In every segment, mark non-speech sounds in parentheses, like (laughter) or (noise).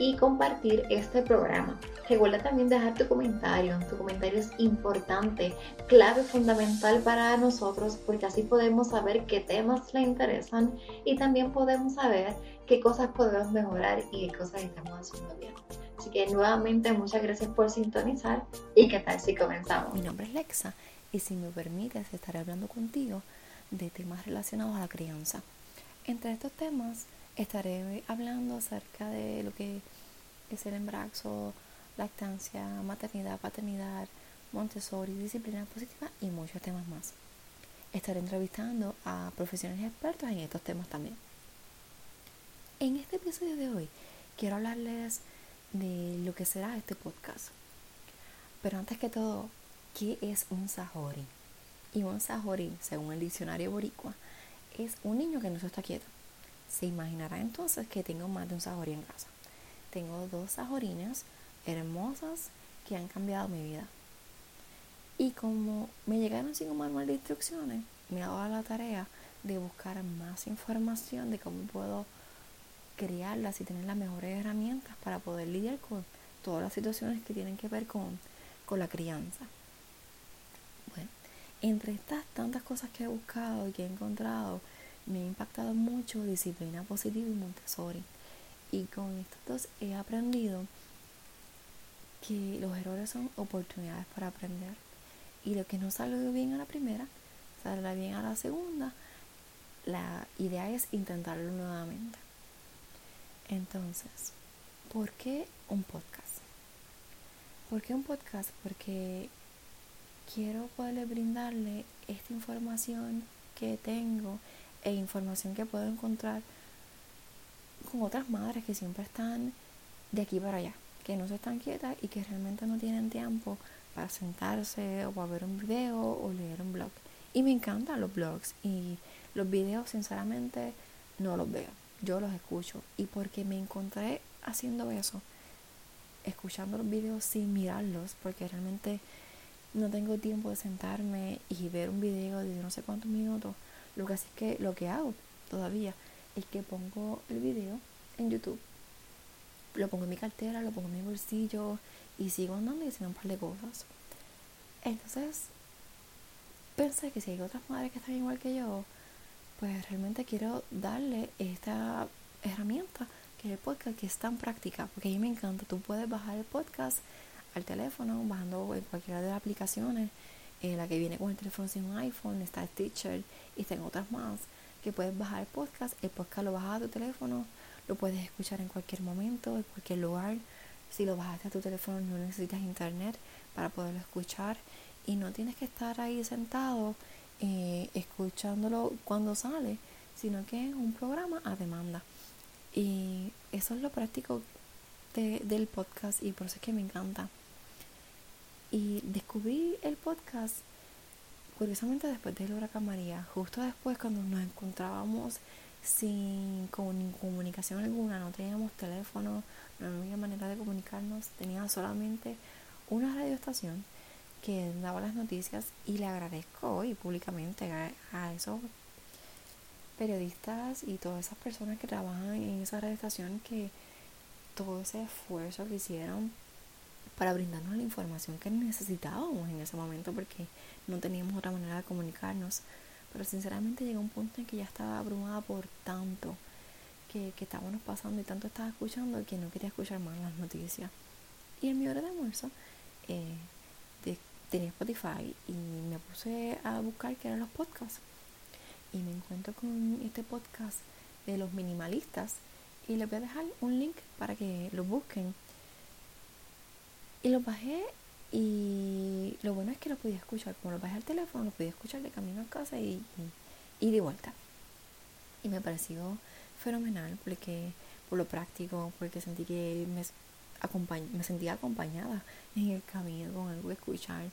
y compartir este programa. Recuerda también dejar tu comentario. Tu comentario es importante, clave, fundamental para nosotros porque así podemos saber qué temas le interesan y también podemos saber qué cosas podemos mejorar y qué cosas estamos haciendo bien. Así que nuevamente muchas gracias por sintonizar y qué tal si comenzamos. Mi nombre es Lexa y si me permites estaré hablando contigo de temas relacionados a la crianza. Entre estos temas estaré hablando acerca de lo que es el embarazo, lactancia, maternidad, paternidad, Montessori, disciplina positiva y muchos temas más. Estaré entrevistando a profesionales expertos en estos temas también. En este episodio de hoy quiero hablarles de lo que será este podcast. Pero antes que todo, ¿qué es un sahori? Y un sahori, según el diccionario boricua, es un niño que no se está quieto. Se imaginará entonces que tengo más de un sahori en casa. Tengo dos sahorinas hermosas que han cambiado mi vida. Y como me llegaron sin un manual de instrucciones, me he dado la tarea de buscar más información de cómo puedo criarlas y tener las mejores herramientas para poder lidiar con todas las situaciones que tienen que ver con, con la crianza. Bueno, entre estas tantas cosas que he buscado y que he encontrado, me ha impactado mucho disciplina positiva y Montessori. Y con estos dos he aprendido que los errores son oportunidades para aprender. Y lo que no salió bien a la primera, saldrá bien a la segunda. La idea es intentarlo nuevamente. Entonces, ¿por qué un podcast? ¿Por qué un podcast? Porque quiero poderle brindarle esta información que tengo e información que puedo encontrar con otras madres que siempre están de aquí para allá, que no se están quietas y que realmente no tienen tiempo para sentarse o para ver un video o leer un blog. Y me encantan los blogs y los videos sinceramente no los veo, yo los escucho. Y porque me encontré haciendo eso, escuchando los videos sin mirarlos, porque realmente no tengo tiempo de sentarme y ver un video de no sé cuántos minutos, lo que es que lo que hago todavía es que pongo el video en YouTube, lo pongo en mi cartera, lo pongo en mi bolsillo y sigo andando y haciendo un par de cosas. Entonces, pensé que si hay otras madres que están igual que yo, pues realmente quiero darle esta herramienta que es el podcast, que es tan práctica, porque a mí me encanta. Tú puedes bajar el podcast al teléfono, bajando en cualquiera de las aplicaciones, en la que viene con el teléfono sin un iPhone, está Stitcher y está en otras más que puedes bajar el podcast. El podcast lo bajas a tu teléfono, lo puedes escuchar en cualquier momento, en cualquier lugar. Si lo bajaste a tu teléfono no necesitas internet para poderlo escuchar y no tienes que estar ahí sentado eh, escuchándolo cuando sale, sino que es un programa a demanda. Y eso es lo práctico del podcast y por eso es que me encanta. Y descubrí el podcast Curiosamente después del huracán María, justo después cuando nos encontrábamos sin comunicación alguna, no teníamos teléfono, no había manera de comunicarnos, tenía solamente una radioestación que daba las noticias y le agradezco hoy públicamente a, esos periodistas y todas esas personas que trabajan en esa radioestación que todo ese esfuerzo que hicieron para brindarnos la información que necesitábamos en ese momento porque no teníamos otra manera de comunicarnos. Pero sinceramente llegó un punto en que ya estaba abrumada por tanto que, estábamos pasando y tanto estaba escuchando que no quería escuchar más las noticias. Y en mi hora de almuerzo eh, tenía Spotify y me puse a buscar qué eran los podcasts. Y me encuentro con este podcast de los minimalistas y les voy a dejar un link para que lo busquen. Y lo bajé y lo bueno es que lo podía escuchar. Como lo bajé al teléfono, lo podía escuchar de camino a casa y, y, de vuelta. Y me pareció fenomenal porque por lo práctico, porque sentí que me, me sentía acompañada en el camino con algo que escuchar.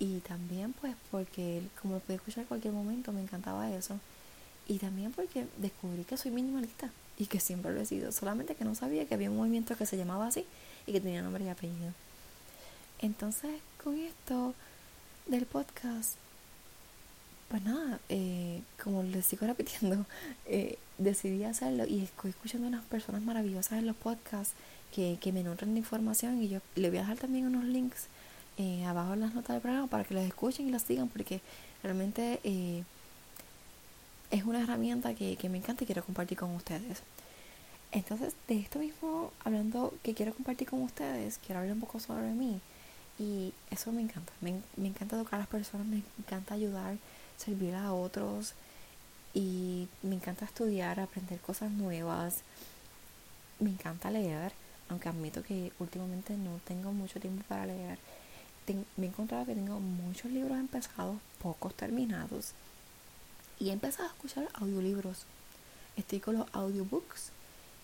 Y también pues porque como lo podía escuchar en cualquier momento, me encantaba eso. Y también porque descubrí que soy minimalista y que siempre lo he sido. Solamente que no sabía que había un movimiento que se llamaba así y que tenía nombre y apellido. Entonces, con esto del podcast, pues nada, eh, como les sigo (laughs) repitiendo, eh, decidí hacerlo y estoy escuchando unas personas maravillosas en los podcasts que, que me nutren de información y yo le voy a dejar también unos links eh, abajo en las notas del programa para que los escuchen y los sigan porque realmente es una herramienta que, que me encanta y quiero compartir con ustedes. Entonces, de esto mismo, hablando que quiero compartir con ustedes, quiero hablar un poco sobre mí. Y eso me encanta. Me, encanta educar a las personas, me encanta ayudar, servir a otros. Y me encanta estudiar, aprender cosas nuevas. Me encanta leer, aunque admito que últimamente no tengo mucho tiempo para leer. me he encontrado que tengo muchos libros empezados, pocos terminados. Y he empezado a escuchar audiolibros. Estoy con los audiobooks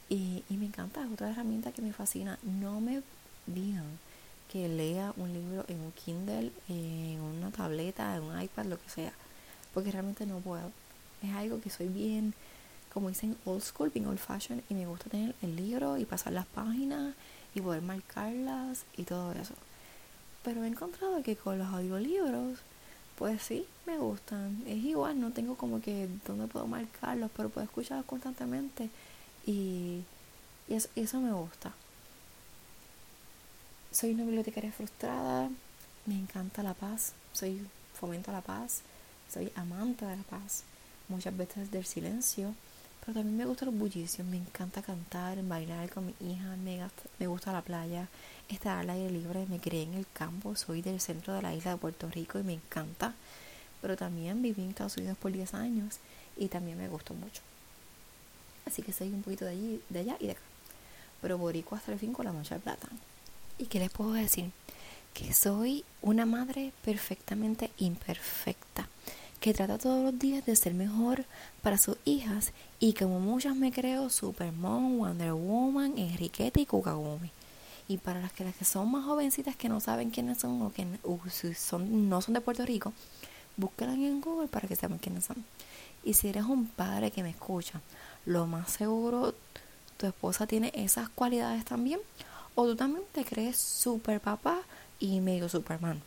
y, y me encanta, es otra herramienta que me fascina. No me digan que lea un libro en un Kindle, en una tableta, en un iPad, lo que sea, porque realmente no puedo. Es algo que soy bien, como dicen, old school, bien old fashion, y me gusta tener el libro y pasar las páginas y poder marcarlas y todo eso. Pero he encontrado que con los audiolibros, pues sí, me gustan. Es igual, no tengo como que dónde puedo marcarlos, pero puedo escucharlos constantemente y, y eso me gusta. Soy una bibliotecaria frustrada, me encanta la paz, soy fomento la paz, soy amante de la paz, muchas veces del silencio, pero también me gustan los bullicios, me encanta cantar, bailar con mi hija, me, me gusta la playa, estar al aire libre, me crié en el campo, soy del centro de la isla de Puerto Rico y me encanta, pero también viví en Estados Unidos por 10 años y también me gustó mucho. Así que soy un poquito de allí, de allá y de acá. Pero boricua hasta el fin con la mancha de plátano. ¿Y qué les puedo decir? Que soy una madre perfectamente imperfecta, que trata todos los días de ser mejor para sus hijas y como muchas me creo Superman, Wonder Woman, Enriqueta y Kukagumi. Y para las que, las que son más jovencitas que no saben quiénes son o que son, no son de Puerto Rico, búsquenlas en Google para que sepan quiénes son. Y si eres un padre que me escucha, lo más seguro tu esposa tiene esas cualidades también o tú también te crees super papá y medio superman.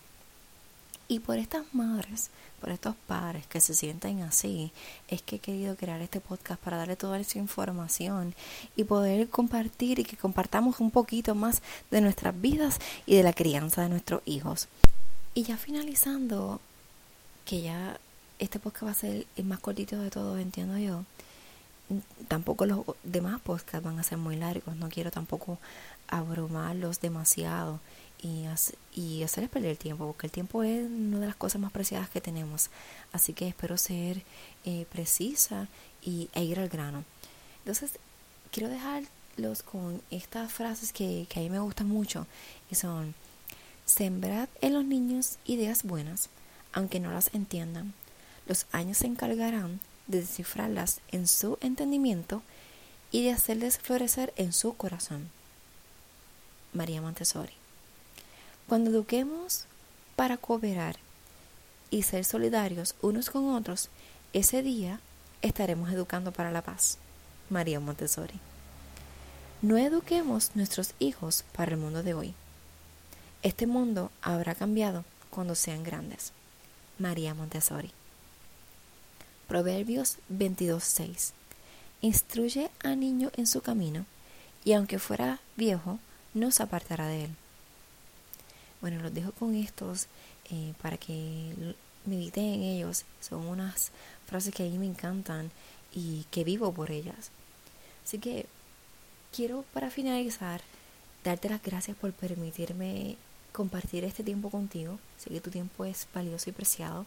Y por estas madres, por estos padres que se sienten así, es que he querido crear este podcast para darle toda esa información y poder compartir y que compartamos un poquito más de nuestras vidas y de la crianza de nuestros hijos. Y ya finalizando, que ya este podcast va a ser el más cortito de todos, entiendo yo. Tampoco los demás podcasts van a ser muy largos, no quiero tampoco abrumarlos demasiado y, hacerles perder el tiempo, porque el tiempo es una de las cosas más preciadas que tenemos. Así que espero ser eh, precisa y, e ir al grano. Entonces, quiero dejarlos con estas frases que, que a mí me gustan mucho, y son, sembrad en los niños ideas buenas, aunque no las entiendan. Los años se encargarán de descifrarlas en su entendimiento y de hacerles florecer en su corazón. María Montessori. Cuando eduquemos para cooperar y ser solidarios unos con otros, ese día estaremos educando para la paz. María Montessori. No eduquemos nuestros hijos para el mundo de hoy. Este mundo habrá cambiado cuando sean grandes. María Montessori. Proverbios 22.6. Instruye a niño en su camino y aunque fuera viejo, no se apartará de él. Bueno, los dejo con estos eh, para que mediten en ellos. Son unas frases que a mí me encantan y que vivo por ellas. Así que quiero para finalizar darte las gracias por permitirme compartir este tiempo contigo. Sé que tu tiempo es valioso y preciado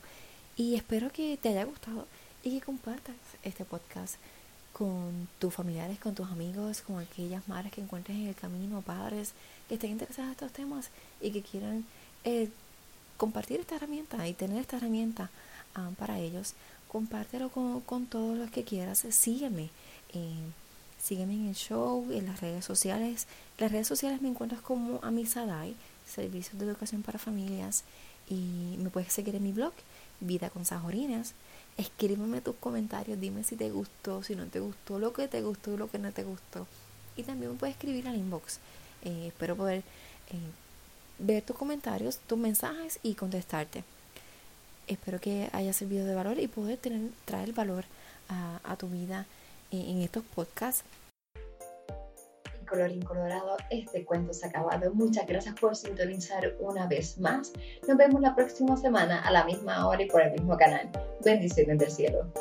y espero que te haya gustado y que compartas este podcast con tus familiares, con tus amigos, con aquellas madres que encuentres en el camino, padres que estén interesados en estos temas y que quieran eh, compartir esta herramienta y tener esta herramienta ah, para ellos. Compártelo con, con, todos los que quieras. Sígueme. Eh, sígueme en el show, en las redes sociales. Las redes sociales me encuentras como Amisadai, Servicios de Educación para Familias. Y me puedes seguir en mi blog, Vida con Sajorinas escríbeme tus comentarios, dime si te gustó, si no te gustó, lo que te gustó, lo que no te gustó. Y también me puedes escribir al inbox. Eh, espero poder eh, ver tus comentarios, tus mensajes y contestarte. Espero que haya servido de valor y poder traer valor a, tu vida en estos podcasts colorín colorado, este cuento se ha acabado. Muchas gracias por sintonizar una vez más. Nos vemos la próxima semana a la misma hora y por el mismo canal. Bendiciones del cielo.